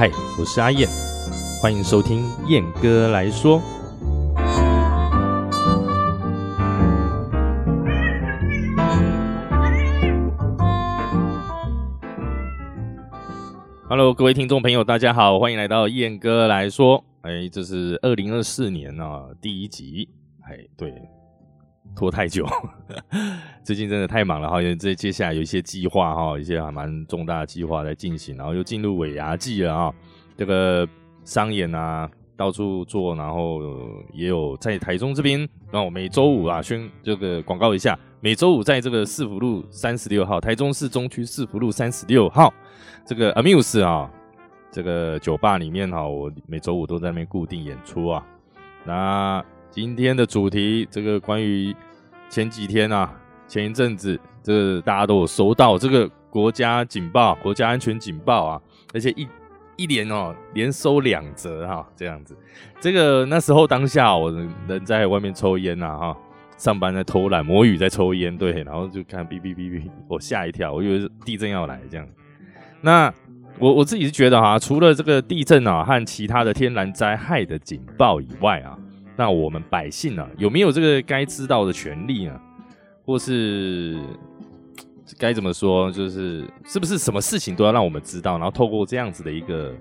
嗨，我是阿燕，欢迎收听燕哥来说。Hello，各位听众朋友，大家好，欢迎来到燕哥来说。哎，这是二零二四年啊第一集。哎，对，拖太久，最近真的太忙了哈。因为这接下来有一些计划哈，一些还蛮重大的计划在进行，然后又进入尾牙季了啊。这个商演啊，到处做，然后也有在台中这边，那我每周五啊宣这个广告一下，每周五在这个四福路三十六号，台中市中区四福路三十六号。这个 Amuse 啊，这个酒吧里面哈，我每周五都在那边固定演出啊。那今天的主题，这个关于前几天啊，前一阵子，这个大家都有收到这个国家警报、国家安全警报啊，而且一一连哦，连收两折哈，这样子。这个那时候当下，我人在外面抽烟呐哈，上班在偷懒，摸鱼在抽烟，对，然后就看哔哔哔哔，我吓一跳，我以为是地震要来这样。那我我自己是觉得哈，除了这个地震啊和其他的天然灾害的警报以外啊，那我们百姓呢有没有这个该知道的权利呢？或是该怎么说，就是是不是什么事情都要让我们知道，然后透过这样子的一个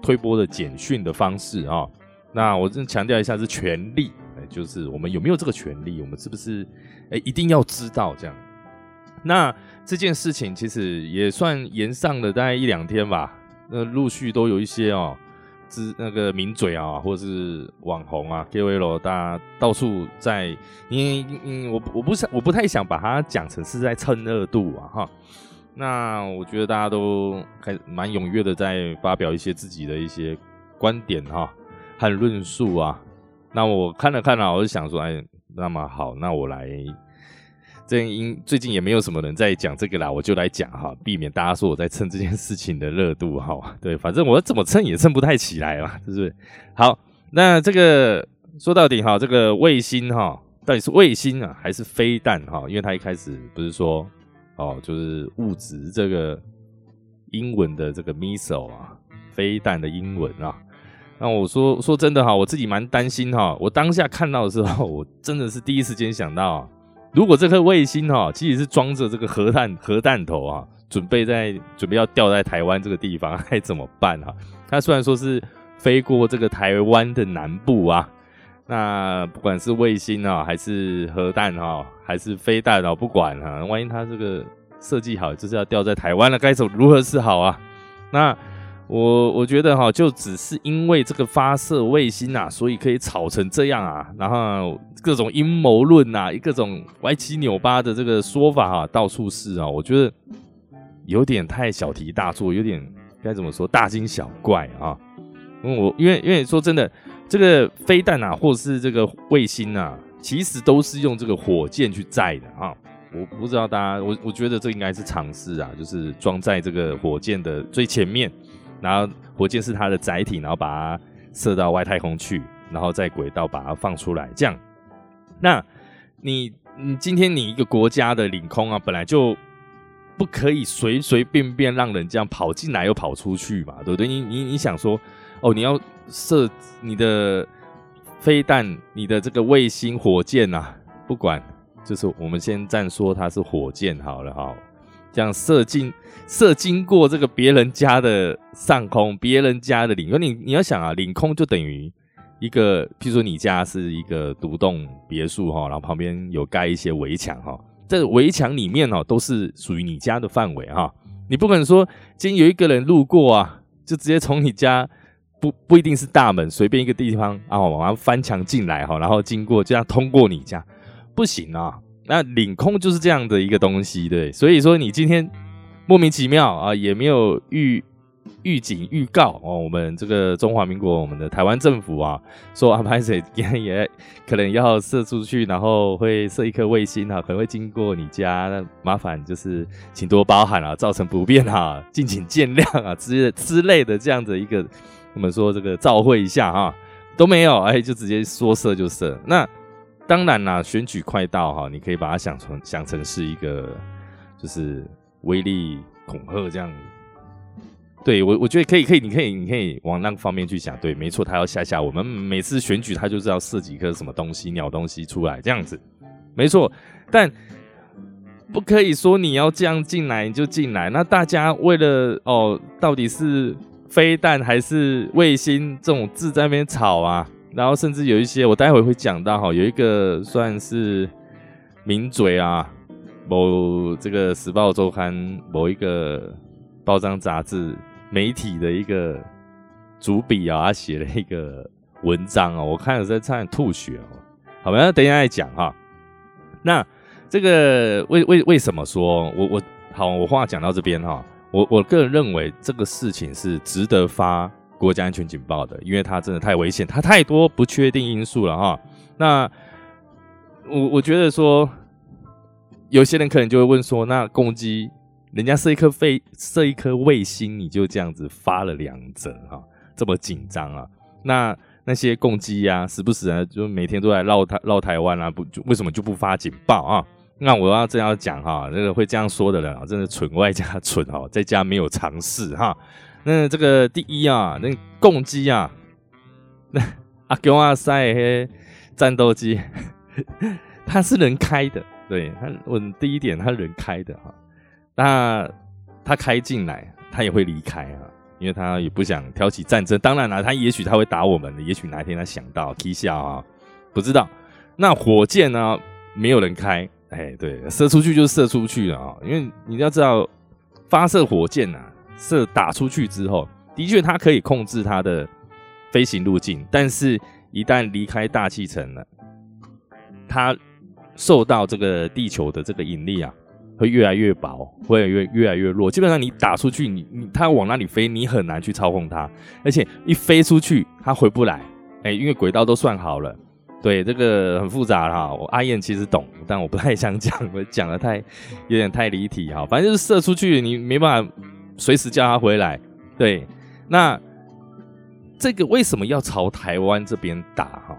推播的简讯的方式啊？那我真强调一下是权利，就是我们有没有这个权利？我们是不是哎一定要知道这样？那。这件事情其实也算延上了大概一两天吧，那陆续都有一些哦，之那个名嘴啊，或者是网红啊，KOL，大家到处在，因为嗯，我我不想我不太想把它讲成是在蹭热度啊，哈。那我觉得大家都还蛮踊跃的在发表一些自己的一些观点哈和论述啊。那我看了看了，我就想说，哎，那么好，那我来。这因最近也没有什么人在讲这个啦，我就来讲哈，避免大家说我在蹭这件事情的热度哈。对，反正我怎么蹭也蹭不太起来嘛，是不是？好，那这个说到底哈，这个卫星哈，到底是卫星啊还是飞弹哈？因为它一开始不是说哦，就是物质这个英文的这个 missile 啊，飞弹的英文啊。那我说说真的哈，我自己蛮担心哈。我当下看到的时候，我真的是第一时间想到。如果这颗卫星哈，其实是装着这个核弹核弹头啊，准备在准备要掉在台湾这个地方，该怎么办哈？它虽然说是飞过这个台湾的南部啊，那不管是卫星啊，还是核弹哈，还是飞弹啊，不管哈，万一它这个设计好就是要掉在台湾了，该怎如何是好啊？那。我我觉得哈，就只是因为这个发射卫星啊，所以可以吵成这样啊，然后各种阴谋论啊，各种歪七扭八的这个说法哈，到处是啊，我觉得有点太小题大做，有点该怎么说大惊小怪啊。因为我因为因为说真的，这个飞弹啊，或者是这个卫星啊，其实都是用这个火箭去载的啊。我不知道大家，我我觉得这应该是常识啊，就是装在这个火箭的最前面。然后火箭是它的载体，然后把它射到外太空去，然后在轨道把它放出来。这样，那你你今天你一个国家的领空啊，本来就不可以随随便便让人这样跑进来又跑出去嘛，对不对？你你你想说，哦，你要射你的飞弹、你的这个卫星、火箭呐，不管，就是我们先暂说它是火箭好了哈。这样射进射经过这个别人家的上空，别人家的领空，你你要想啊，领空就等于一个，譬如说你家是一个独栋别墅哈，然后旁边有盖一些围墙哈，这围墙里面哦都是属于你家的范围哈，你不可能说今天有一个人路过啊，就直接从你家不不一定是大门，随便一个地方啊，往上翻墙进来哈，然后经过这样通过你家，不行啊。那领空就是这样的一个东西，对，所以说你今天莫名其妙啊，也没有预预警预告哦，我们这个中华民国，我们的台湾政府啊，说安排谁也也可能要射出去，然后会射一颗卫星啊，可能会经过你家，那麻烦就是请多包涵啊，造成不便啊，敬请见谅啊之之类的这样的一个，我们说这个照会一下哈，都没有，哎，就直接说射就射，那。当然啦，选举快到哈，你可以把它想成想成是一个就是威力恐吓这样对我，我觉得可以，可以，你可以，你可以往那个方面去想。对，没错，他要吓吓我们。每次选举，他就是要设几颗什么东西、鸟东西出来，这样子，没错。但不可以说你要这样进来你就进来。那大家为了哦，到底是飞弹还是卫星这种字在那边吵啊？然后甚至有一些，我待会会讲到哈，有一个算是名嘴啊，某这个时报周刊某一个报章杂志。媒体的一个主笔啊，他写了一个文章哦，我看了在差点吐血哦。好，那等一下再讲哈。那这个为为为什么说我我好，我话讲到这边哈，我我个人认为这个事情是值得发国家安全警报的，因为它真的太危险，它太多不确定因素了哈。那我我觉得说，有些人可能就会问说，那攻击。人家射一颗飞，射一颗卫星，你就这样子发了两则哈，这么紧张啊？那那些攻击呀，时不时啊，就每天都在绕台绕台湾啊，不就为什么就不发警报啊？那我要这样讲哈，那个会这样说的人啊，真的蠢外加蠢哈，在家没有尝试哈。那这个第一啊，那攻击啊，那 阿公阿塞嘿战斗机，它是人开的，对他，我第一点，他人开的哈。那他开进来，他也会离开啊，因为他也不想挑起战争。当然了，他也许他会打我们的，也许哪一天他想到踢下啊，不知道。那火箭呢，没有人开，哎，对，射出去就射出去了啊。因为你要知道，发射火箭呐，射打出去之后，的确它可以控制它的飞行路径，但是一旦离开大气层了，它受到这个地球的这个引力啊。会越来越薄，会越越来越弱。基本上你打出去，你你它往哪里飞，你很难去操控它。而且一飞出去，它回不来。哎，因为轨道都算好了。对，这个很复杂哈。我阿燕其实懂，但我不太想讲，我讲的太有点太离题哈。反正就是射出去，你没办法随时叫他回来。对，那这个为什么要朝台湾这边打哈？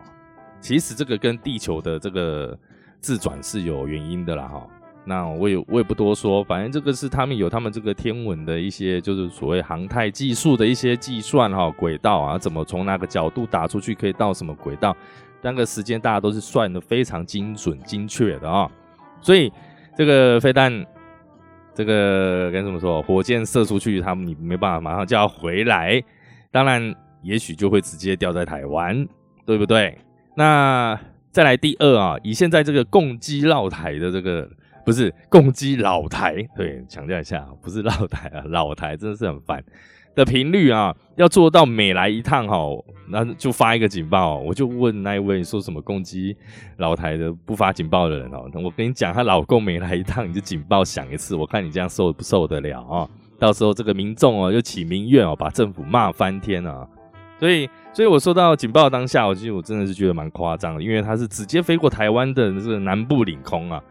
其实这个跟地球的这个自转是有原因的啦哈。那我也我也不多说，反正这个是他们有他们这个天文的一些，就是所谓航太技术的一些计算哈，轨道啊，怎么从哪个角度打出去可以到什么轨道，那个时间大家都是算的非常精准精确的啊，所以这个飞弹，这个该怎么说，火箭射出去，他们你没办法马上就要回来，当然也许就会直接掉在台湾，对不对？那再来第二啊，以现在这个共机绕台的这个。不是共击老台，对，强调一下，不是绕台啊，老台真的是很烦的频率啊，要做到每来一趟哈，那就发一个警报。我就问那一位说什么攻击老台的不发警报的人哦，我跟你讲，她老公每来一趟你就警报响一次，我看你这样受不受得了啊？到时候这个民众哦又起民怨哦，把政府骂翻天啊！所以，所以我收到警报当下，我其实我真的是觉得蛮夸张的，因为它是直接飞过台湾的这个南部领空啊。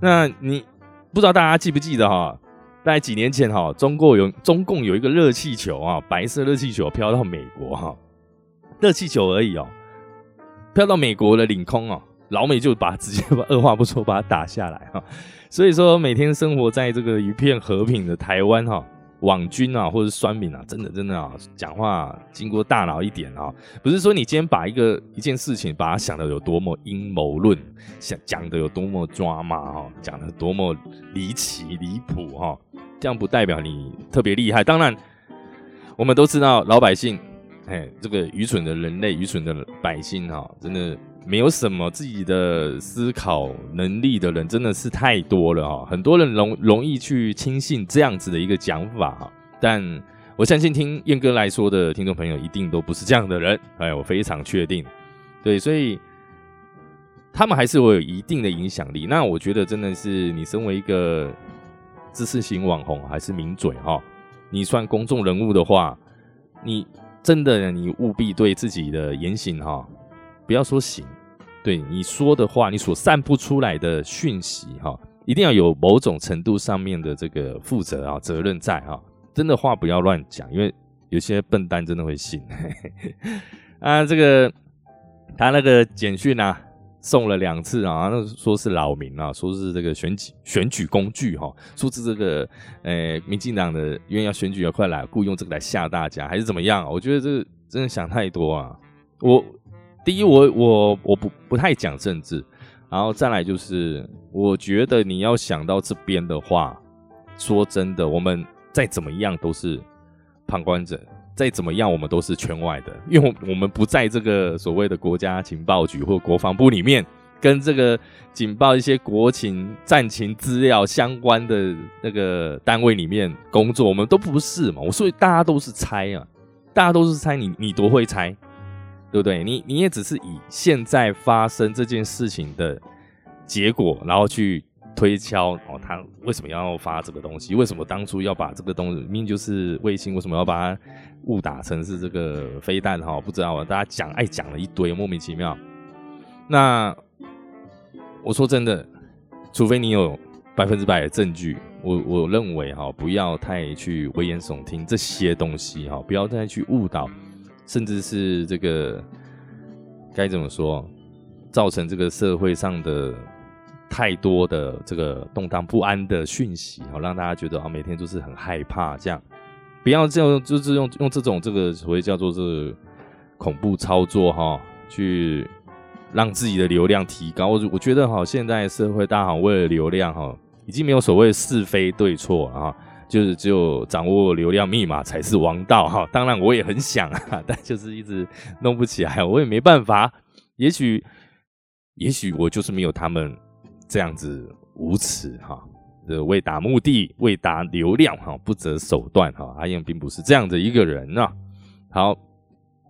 那你不知道大家记不记得哈？在几年前哈，中国有中共有一个热气球啊，白色热气球飘到美国哈，热气球而已哦，飘到美国的领空哦，老美就把直接把二话不说把它打下来哈。所以说每天生活在这个一片和平的台湾哈。网军啊，或者是酸民啊，真的真的啊，讲话经过大脑一点啊，不是说你今天把一个一件事情，把它想的有多么阴谋论，想讲的有多么抓马哈，讲的多么离奇离谱哈，这样不代表你特别厉害。当然，我们都知道老百姓，哎，这个愚蠢的人类，愚蠢的百姓哈，真的。没有什么自己的思考能力的人真的是太多了哈，很多人容容易去轻信这样子的一个讲法哈，但我相信听燕哥来说的听众朋友一定都不是这样的人，哎，我非常确定，对，所以他们还是会有一定的影响力。那我觉得真的是你身为一个知识型网红还是名嘴哈，你算公众人物的话，你真的你务必对自己的言行哈。不要说行，对你说的话，你所散布出来的讯息，哈，一定要有某种程度上面的这个负责啊，责任在哈。真的话不要乱讲，因为有些笨蛋真的会信。啊，这个他那个简讯啊，送了两次啊，那说是扰民啊，说是这个选举选举工具哈，说是这个呃民进党的因为要选举要快来，故意用这个来吓大家，还是怎么样？我觉得这真的想太多啊！我第一，我我我不不太讲政治，然后再来就是，我觉得你要想到这边的话，说真的，我们再怎么样都是旁观者。再怎么样，我们都是圈外的，因为我们不在这个所谓的国家情报局或国防部里面，跟这个警报一些国情战情资料相关的那个单位里面工作，我们都不是嘛。我所以大家都是猜啊，大家都是猜，你你多会猜，对不对？你你也只是以现在发生这件事情的结果，然后去。推敲哦，他为什么要发这个东西？为什么当初要把这个东西明明就是卫星，为什么要把它误打成是这个飞弹？哈，不知道啊，大家讲爱讲了一堆，莫名其妙。那我说真的，除非你有 百分之百的证据，我我认为哈，不要太去危言耸听这些东西哈，不要再去误导，甚至是这个该怎么说，造成这个社会上的。太多的这个动荡不安的讯息，好让大家觉得啊，每天都是很害怕。这样不要这样，就是用用这种这个所谓叫做这恐怖操作哈，去让自己的流量提高。我我觉得哈，现在社会大家好为了流量哈，已经没有所谓是非对错啊，就是只有掌握流量密码才是王道哈。当然我也很想啊，但就是一直弄不起来，我也没办法。也许也许我就是没有他们。这样子无耻哈，为达目的、为达流量哈，不择手段哈。阿燕并不是这样的一个人呐。好，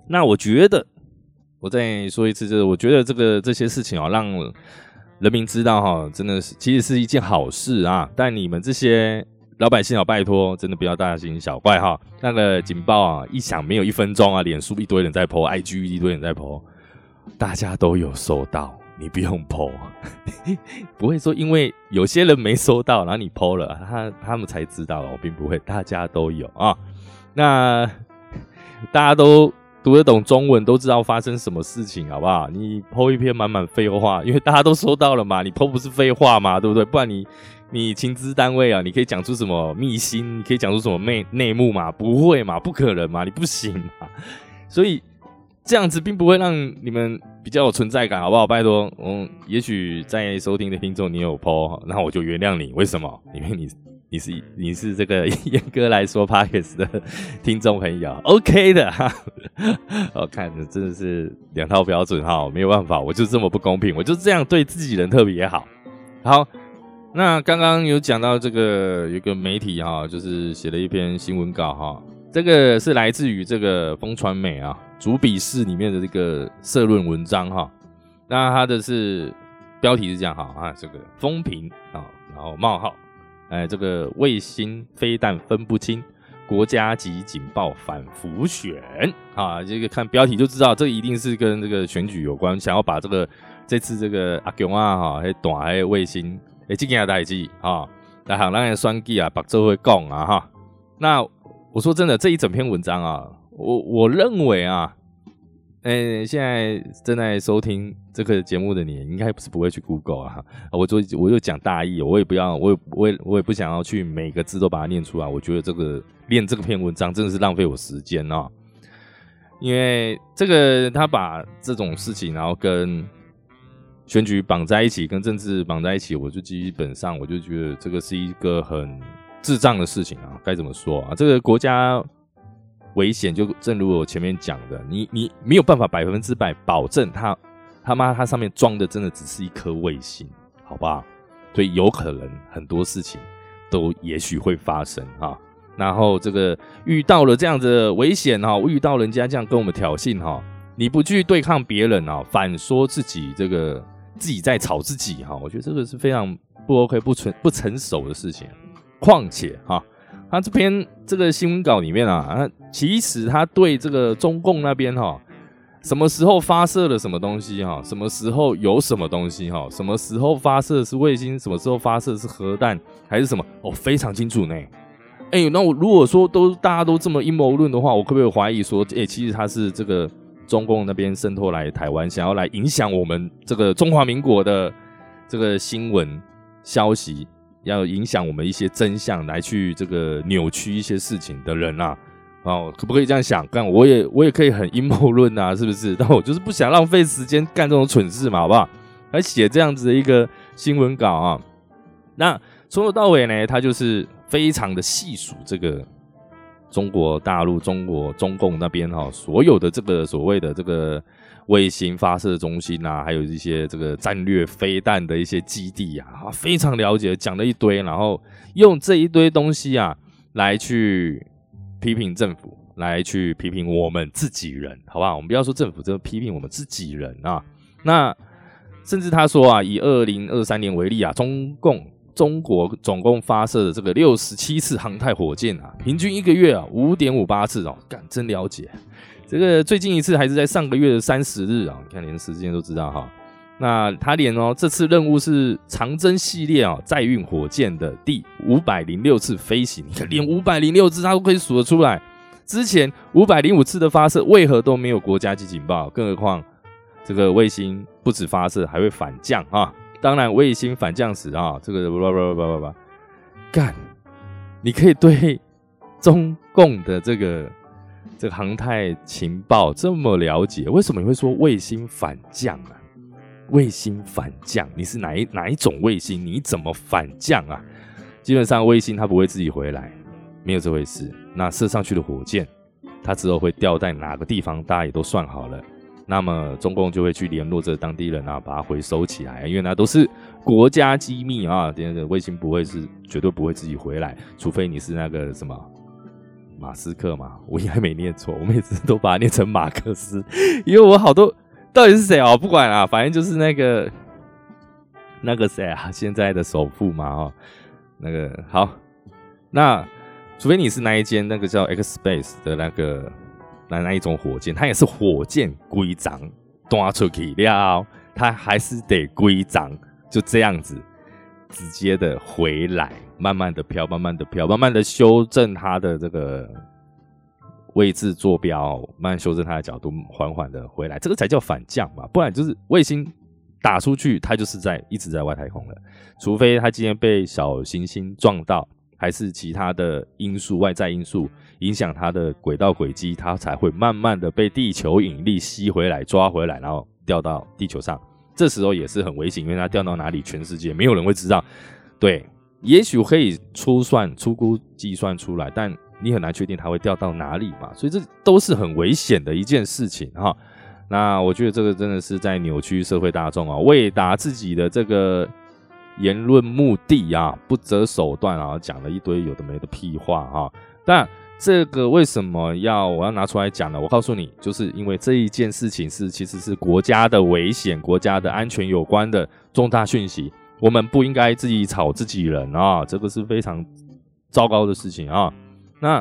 那我觉得我再说一次，就是我觉得这个这些事情啊，让人民知道哈，真的是其实是一件好事啊。但你们这些老百姓啊，拜托，真的不要大惊小怪哈。那个警报啊，一响没有一分钟啊，脸书一堆人在 po，IG 一堆人在 po，大家都有收到。你不用剖，不会说因为有些人没收到，然后你剖了，他他们才知道。我并不会，大家都有啊。那大家都读得懂中文，都知道发生什么事情，好不好？你剖一篇满满废话，因为大家都收到了嘛。你剖不是废话嘛，对不对？不然你你情资单位啊，你可以讲出什么秘辛？你可以讲出什么内内幕嘛？不会嘛？不可能嘛？你不行嘛？所以。这样子并不会让你们比较有存在感，好不好？拜托，嗯，也许在收听的听众你有 PO，那我就原谅你。为什么？因为你你是 你是这个 严格来说 Parks 的听众朋友，OK 的哈。我看着真的是两套标准哈，没有办法，我就这么不公平，我就这样对自己人特别好。好，那刚刚有讲到这个有个媒体哈，就是写了一篇新闻稿哈，这个是来自于这个风传媒啊。主笔试里面的这个社论文章哈，那它的是标题是这样哈啊，这个风评啊，然后冒号，哎，这个卫星飞弹分不清，国家级警报反复选啊，这个看标题就知道，这一定是跟这个选举有关，想要把这个这次这个阿强啊哈，还短还有卫星，哎，这件代志啊，那好，那个双计啊，把这会讲啊哈，那我说真的，这一整篇文章啊。我我认为啊，诶，现在正在收听这个节目的你，应该不是不会去 Google 啊。我就我就讲大意，我也不要，我也我也我也不想要去每个字都把它念出来。我觉得这个练这个篇文章真的是浪费我时间啊。因为这个他把这种事情，然后跟选举绑在一起，跟政治绑在一起，我就基本上我就觉得这个是一个很智障的事情啊。该怎么说啊？这个国家。危险就正如我前面讲的，你你没有办法百分之百保证它他妈它上面装的真的只是一颗卫星，好吧？所以有可能很多事情都也许会发生哈。然后这个遇到了这样的危险哈，遇到人家这样跟我们挑衅哈，你不去对抗别人啊，反说自己这个自己在吵自己哈，我觉得这个是非常不 OK 不成不成熟的事情。况且哈。他这篇这个新闻稿里面啊，啊，其实他对这个中共那边哈，什么时候发射了什么东西哈，什么时候有什么东西哈，什么时候发射是卫星，什么时候发射是核弹还是什么，哦，非常清楚呢。哎，那我如果说都大家都这么阴谋论的话，我可不可以怀疑说，哎，其实他是这个中共那边渗透来台湾，想要来影响我们这个中华民国的这个新闻消息，要影响我们一些真相，来去这个扭曲一些事情的人啊，哦，可不可以这样想？干，我也我也可以很阴谋论啊，是不是？但我就是不想浪费时间干这种蠢事嘛，好不好？来写这样子的一个新闻稿啊，那从头到尾呢，他就是非常的细数这个。中国大陆、中国中共那边哈，所有的这个所谓的这个卫星发射中心啊，还有一些这个战略飞弹的一些基地啊，非常了解，讲了一堆，然后用这一堆东西啊，来去批评政府，来去批评我们自己人，好不好？我们不要说政府，这个批评我们自己人啊。那甚至他说啊，以二零二三年为例啊，中共。中国总共发射的这个六十七次航太火箭啊，平均一个月啊五点五八次哦，干真了解。这个最近一次还是在上个月的三十日啊，你看连时间都知道哈。那他连哦这次任务是长征系列啊载运火箭的第五百零六次飞行，你看连五百零六次他都可以数得出来。之前五百零五次的发射为何都没有国家级警报？更何况这个卫星不止发射还会反降啊。当然，卫星反降时啊，这个叭叭叭叭叭叭，干，你可以对中共的这个这个航太情报这么了解，为什么你会说卫星反降啊？卫星反降，你是哪一哪一种卫星？你怎么反降啊？基本上卫星它不会自己回来，没有这回事。那射上去的火箭，它之后会掉在哪个地方？大家也都算好了。那么中共就会去联络这当地人啊，把它回收起来，因为那都是国家机密啊。这个卫星不会是绝对不会自己回来，除非你是那个什么马斯克嘛。我应该没念错，我每次都把它念成马克思，因为我好多到底是谁哦？不管啊，反正就是那个那个谁啊，现在的首富嘛，哦，那个好，那除非你是那一间那个叫 X Space 的那个。那那一种火箭，它也是火箭规章端出去了，它还是得规章，就这样子直接的回来，慢慢的飘，慢慢的飘，慢慢的修正它的这个位置坐标，慢慢修正它的角度，缓缓的回来，这个才叫反降嘛，不然就是卫星打出去，它就是在一直在外太空了，除非它今天被小行星撞到。还是其他的因素，外在因素影响它的轨道轨迹，它才会慢慢的被地球引力吸回来、抓回来，然后掉到地球上。这时候也是很危险，因为它掉到哪里，全世界没有人会知道。对，也许可以粗算、粗估计算出来，但你很难确定它会掉到哪里嘛。所以这都是很危险的一件事情哈。那我觉得这个真的是在扭曲社会大众啊，为达自己的这个。言论目的啊，不择手段啊，讲了一堆有的没的屁话哈。但这个为什么要我要拿出来讲呢？我告诉你，就是因为这一件事情是其实是国家的危险、国家的安全有关的重大讯息，我们不应该自己炒自己人啊，这个是非常糟糕的事情啊。那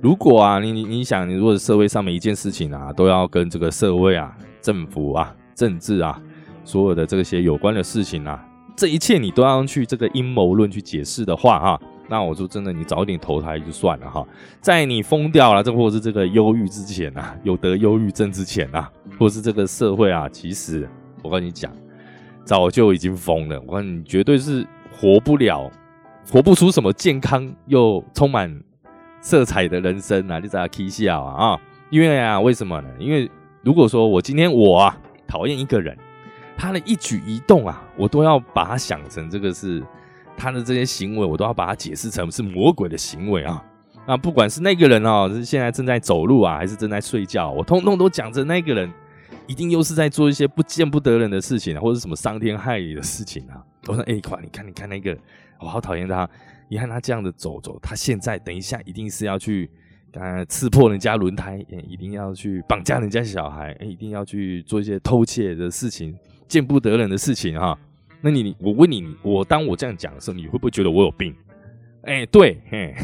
如果啊，你你你想，你如果社会上每一件事情啊，都要跟这个社会啊、政府啊、政治啊。所有的这些有关的事情啊，这一切你都要去这个阴谋论去解释的话，哈，那我说真的，你早一点投胎就算了哈。在你疯掉了，这或是这个忧郁之前啊，有得忧郁症之前啊，或是这个社会啊，其实我跟你讲，早就已经疯了。我跟你绝对是活不了，活不出什么健康又充满色彩的人生啊！你在 K 笑啊！因为啊，为什么呢？因为如果说我今天我啊讨厌一个人。他的一举一动啊，我都要把他想成这个是他的这些行为，我都要把它解释成是魔鬼的行为啊！啊，不管是那个人哦，是现在正在走路啊，还是正在睡觉，我通通都讲着那个人一定又是在做一些不见不得人的事情，或者什么伤天害理的事情啊！我说，哎，快，你看，你看那个，我好讨厌他！你看他这样的走走，他现在等一下一定是要去呃刺破人家轮胎，一定要去绑架人家小孩，一定要去做一些偷窃的事情。见不得人的事情哈，那你我问你，我当我这样讲的时候，你会不会觉得我有病？哎，对，嘿，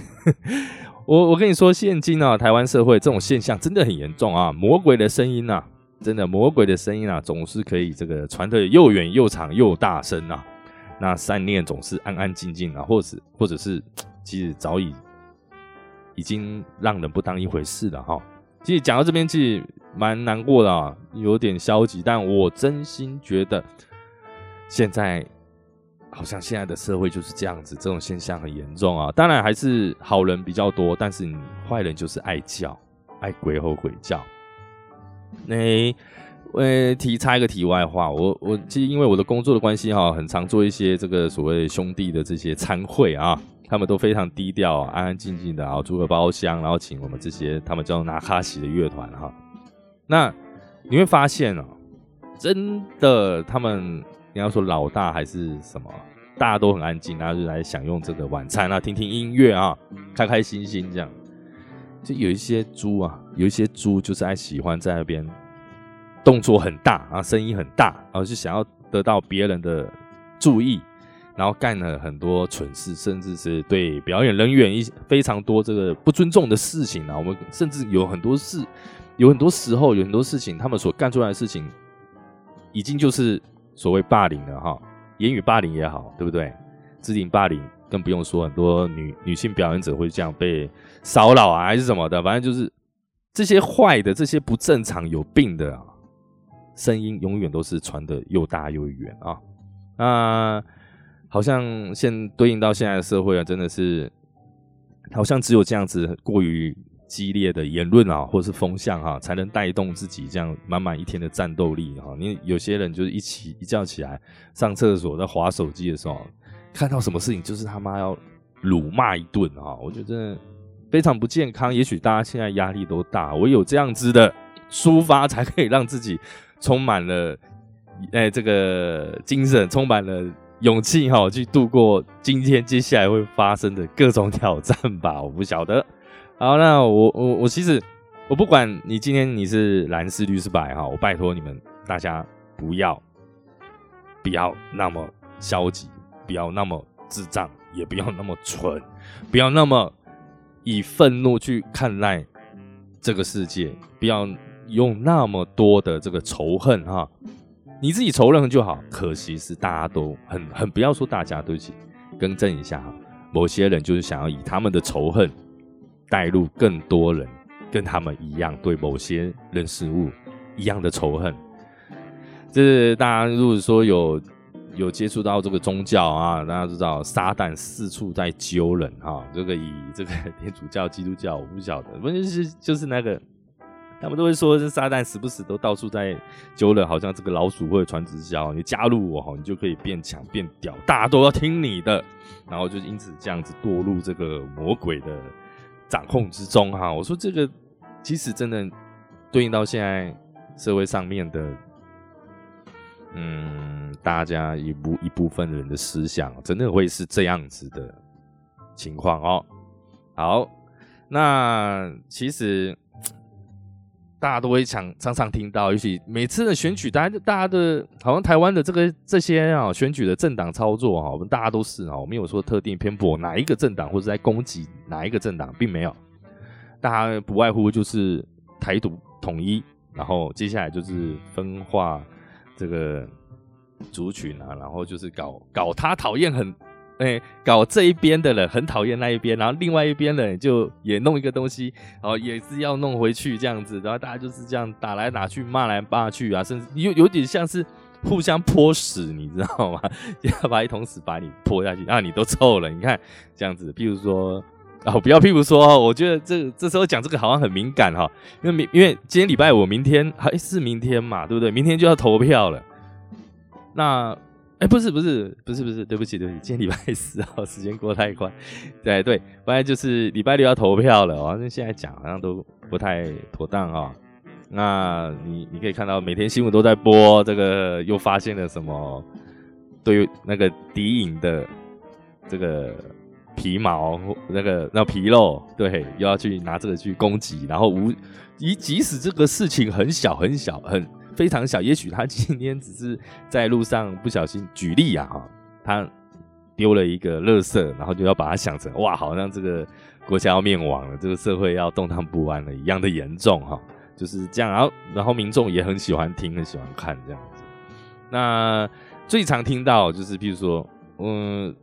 我我跟你说，现今啊，台湾社会这种现象真的很严重啊！魔鬼的声音呐，真的魔鬼的声音啊，总是可以这个传得又远又长又大声啊。那善念总是安安静静啊，或者或者是其实早已已经让人不当一回事了哈。其实讲到这边，其实蛮难过的啊，有点消极。但我真心觉得，现在好像现在的社会就是这样子，这种现象很严重啊。当然还是好人比较多，但是你坏人就是爱叫，爱鬼吼鬼叫。那呃，提插一个题外话，我我其实因为我的工作的关系哈，很常做一些这个所谓兄弟的这些参会啊。他们都非常低调，安安静静的啊，租个包厢，然后请我们这些他们叫拿卡西的乐团哈。那你会发现哦，真的他们你要说老大还是什么，大家都很安静，然后就来享用这个晚餐啊，听听音乐啊，开开心心这样。就有一些猪啊，有一些猪就是爱喜欢在那边动作很大啊，声音很大，然后就想要得到别人的注意。然后干了很多蠢事，甚至是对表演人员一非常多这个不尊重的事情啊。我们甚至有很多事，有很多时候有很多事情，他们所干出来的事情，已经就是所谓霸凌了哈。言语霸凌也好，对不对？肢体霸凌更不用说，很多女女性表演者会这样被骚扰啊，还是什么的。反正就是这些坏的、这些不正常、有病的啊，声音永远都是传的又大又远啊。那。好像现对应到现在的社会啊，真的是好像只有这样子过于激烈的言论啊，或是风向哈，才能带动自己这样满满一天的战斗力哈。你有些人就是一起一觉起来上厕所在划手机的时候，看到什么事情就是他妈要辱骂一顿啊！我觉得非常不健康。也许大家现在压力都大，唯有这样子的抒发，才可以让自己充满了哎这个精神，充满了。勇气哈，去度过今天接下来会发生的各种挑战吧。我不晓得。好，那我我我其实我不管你今天你是蓝是绿是白哈，我拜托你们大家不要不要那么消极，不要那么智障，也不要那么蠢，不要那么以愤怒去看待这个世界，不要用那么多的这个仇恨哈。你自己仇恨就好，可惜是大家都很很不要说大家，对不起，更正一下哈。某些人就是想要以他们的仇恨带入更多人跟他们一样对某些人事物一样的仇恨。这是大家如果说有有接触到这个宗教啊，大家知道撒旦四处在揪人哈。这个以这个天主教、基督教，我不晓得，问题是就是那个。他们都会说，这撒旦时不时都到处在揪人，好像这个老鼠会传直销，你加入我哈，你就可以变强变屌，大家都要听你的，然后就因此这样子堕入这个魔鬼的掌控之中哈。我说这个其实真的对应到现在社会上面的，嗯，大家一部一部分人的思想，真的会是这样子的情况哦。好，那其实。大家都会常常常听到，尤其每次的选举，大家大家的，好像台湾的这个这些啊选举的政党操作哈，我们大家都是啊，我没有说特定偏颇哪一个政党或者在攻击哪一个政党，并没有，大家不外乎就是台独统一，然后接下来就是分化这个族群啊，然后就是搞搞他讨厌很。哎，搞这一边的人很讨厌那一边，然后另外一边的人就也弄一个东西，然后也是要弄回去这样子，然后大家就是这样打来打去，骂来骂去啊，甚至有有点像是互相泼屎，你知道吗？要把一桶屎把你泼下去，啊，你都臭了。你看这样子，譬如说，哦，不要譬如说，我觉得这这时候讲这个好像很敏感哈，因为明因为今天礼拜五，明天还是明天嘛，对不对？明天就要投票了，那。哎，不是不是不是不是，对不起对不起，今天礼拜四啊，时间过太快。对对，本来就是礼拜六要投票了，反正现在讲好像都不太妥当啊。那你你可以看到每天新闻都在播这个，又发现了什么？对于那个敌影的这个皮毛，那个那皮肉，对，又要去拿这个去攻击，然后无，即即使这个事情很小很小很。非常小，也许他今天只是在路上不小心举例啊，哈，他丢了一个垃圾，然后就要把它想成哇，好像这个国家要灭亡了，这个社会要动荡不安了一样的严重哈，就是这样。然后，然后民众也很喜欢听，很喜欢看这样子。那最常听到就是，比如说，嗯，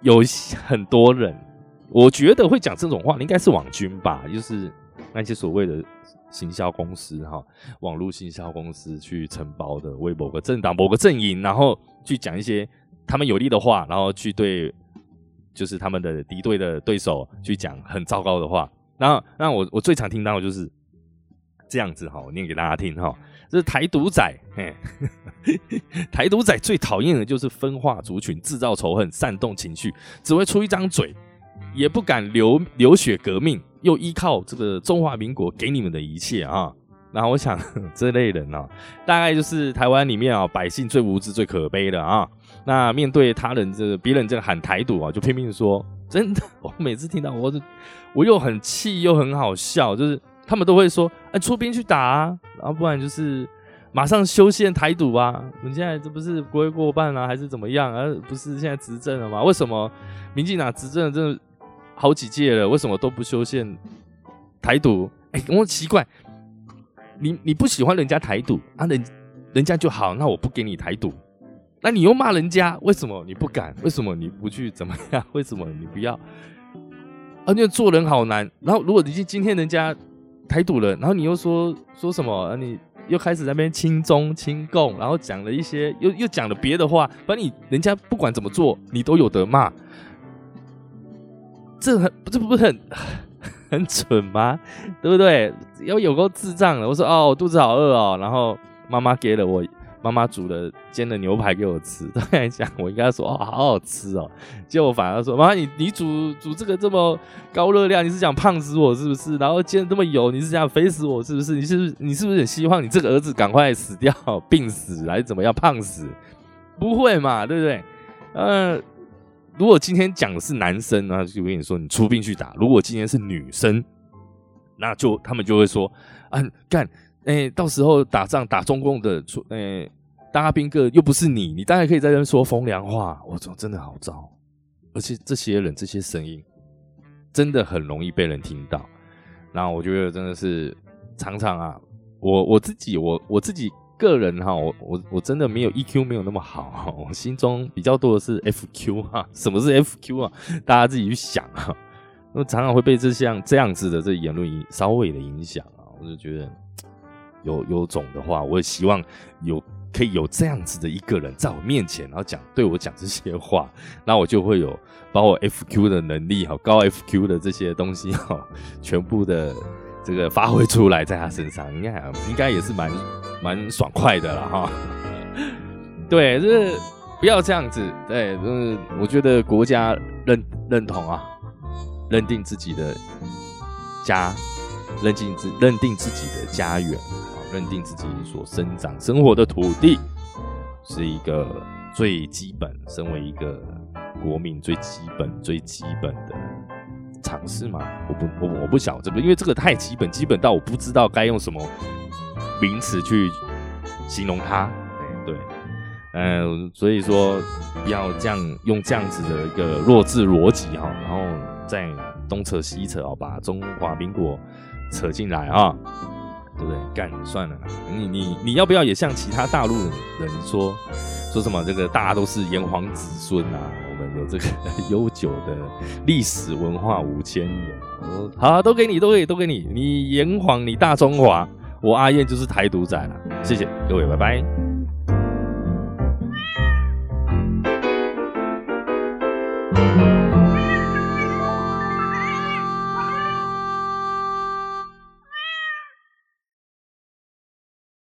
有很多人，我觉得会讲这种话，应该是网军吧，就是那些所谓的行销公司哈，网络行销公司去承包的，为某个政党、某个阵营，然后去讲一些他们有利的话，然后去对就是他们的敌对的对手去讲很糟糕的话。那，那我我最常听到的就是这样子哈，我念给大家听哈。这是台独仔，嘿，台独仔最讨厌的就是分化族群、制造仇恨、煽动情绪，只会出一张嘴，也不敢流流血革命，又依靠这个中华民国给你们的一切啊。然后我想 这类人呢，大概就是台湾里面啊百姓最无知、最可悲的啊。那面对他人这个别人这个喊台独啊，就拼命说真的。我每次听到我，我又很气又很好笑，就是。他们都会说：“哎，出兵去打啊，然后不然就是马上修宪台独啊。你现在这不是国会过半啊，还是怎么样？而不是现在执政了吗？为什么民进党执政真的好几届了，为什么都不修宪台独？哎，我奇怪，你你不喜欢人家台独啊？人人家就好，那我不给你台独，那你又骂人家，为什么你不敢？为什么你不去怎么样？为什么你不要？而且做人好难。然后如果你今今天人家。台独了，然后你又说说什么？你又开始那边亲中亲共，然后讲了一些，又又讲了别的话。反正你人家不管怎么做，你都有得骂。这很这不是很 很蠢吗？对不对？要有够智障的。我说哦，我肚子好饿哦，然后妈妈给了我。妈妈煮了煎的牛排给我吃，当然讲我应该说哦，好好吃哦。结果反而说妈，你你煮煮这个这么高热量，你是想胖死我是不是？然后煎的这么油，你是想肥死我是不是？你是不是你是不是很希望你这个儿子赶快死掉、病死还是怎么样胖死？不会嘛，对不对？呃，如果今天讲的是男生呢，就跟你说你出兵去打；如果今天是女生，那就他们就会说啊干。哎，到时候打仗打中共的出，哎，大兵哥又不是你，你当然可以在这边说风凉话。我操，真的好糟，而且这些人这些声音真的很容易被人听到。然后我觉得真的是常常啊，我我自己我我自己个人哈，我我我真的没有 EQ 没有那么好，我心中比较多的是 FQ 哈。什么是 FQ 啊？大家自己去想哈。我常常会被这像这样子的这言论影稍微的影响啊，我就觉得。有有种的话，我也希望有可以有这样子的一个人在我面前，然后讲对我讲这些话，那我就会有把我 FQ 的能力哈，高 FQ 的这些东西哈，全部的这个发挥出来在他身上，应该应该也是蛮蛮爽快的了哈。对，就是不要这样子，对，就是，我觉得国家认认同啊，认定自己的家，认定自认定自己的家园。认定自己所生长生活的土地是一个最基本，身为一个国民最基本、最基本的尝试吗？我不，我我不晓得这个，因为这个太基本，基本到我不知道该用什么名词去形容它。对，嗯，所以说要这样用这样子的一个弱智逻辑哈，然后再东扯西扯哦，把中华民国扯进来啊。对不对？干算了，你你你要不要也像其他大陆人说说什么？这个大家都是炎黄子孙啊，我们有这个悠久的历史文化五千年。好，都给你，都可以，都给你。你炎黄，你大中华，我阿燕就是台独仔了。谢谢各位，拜拜。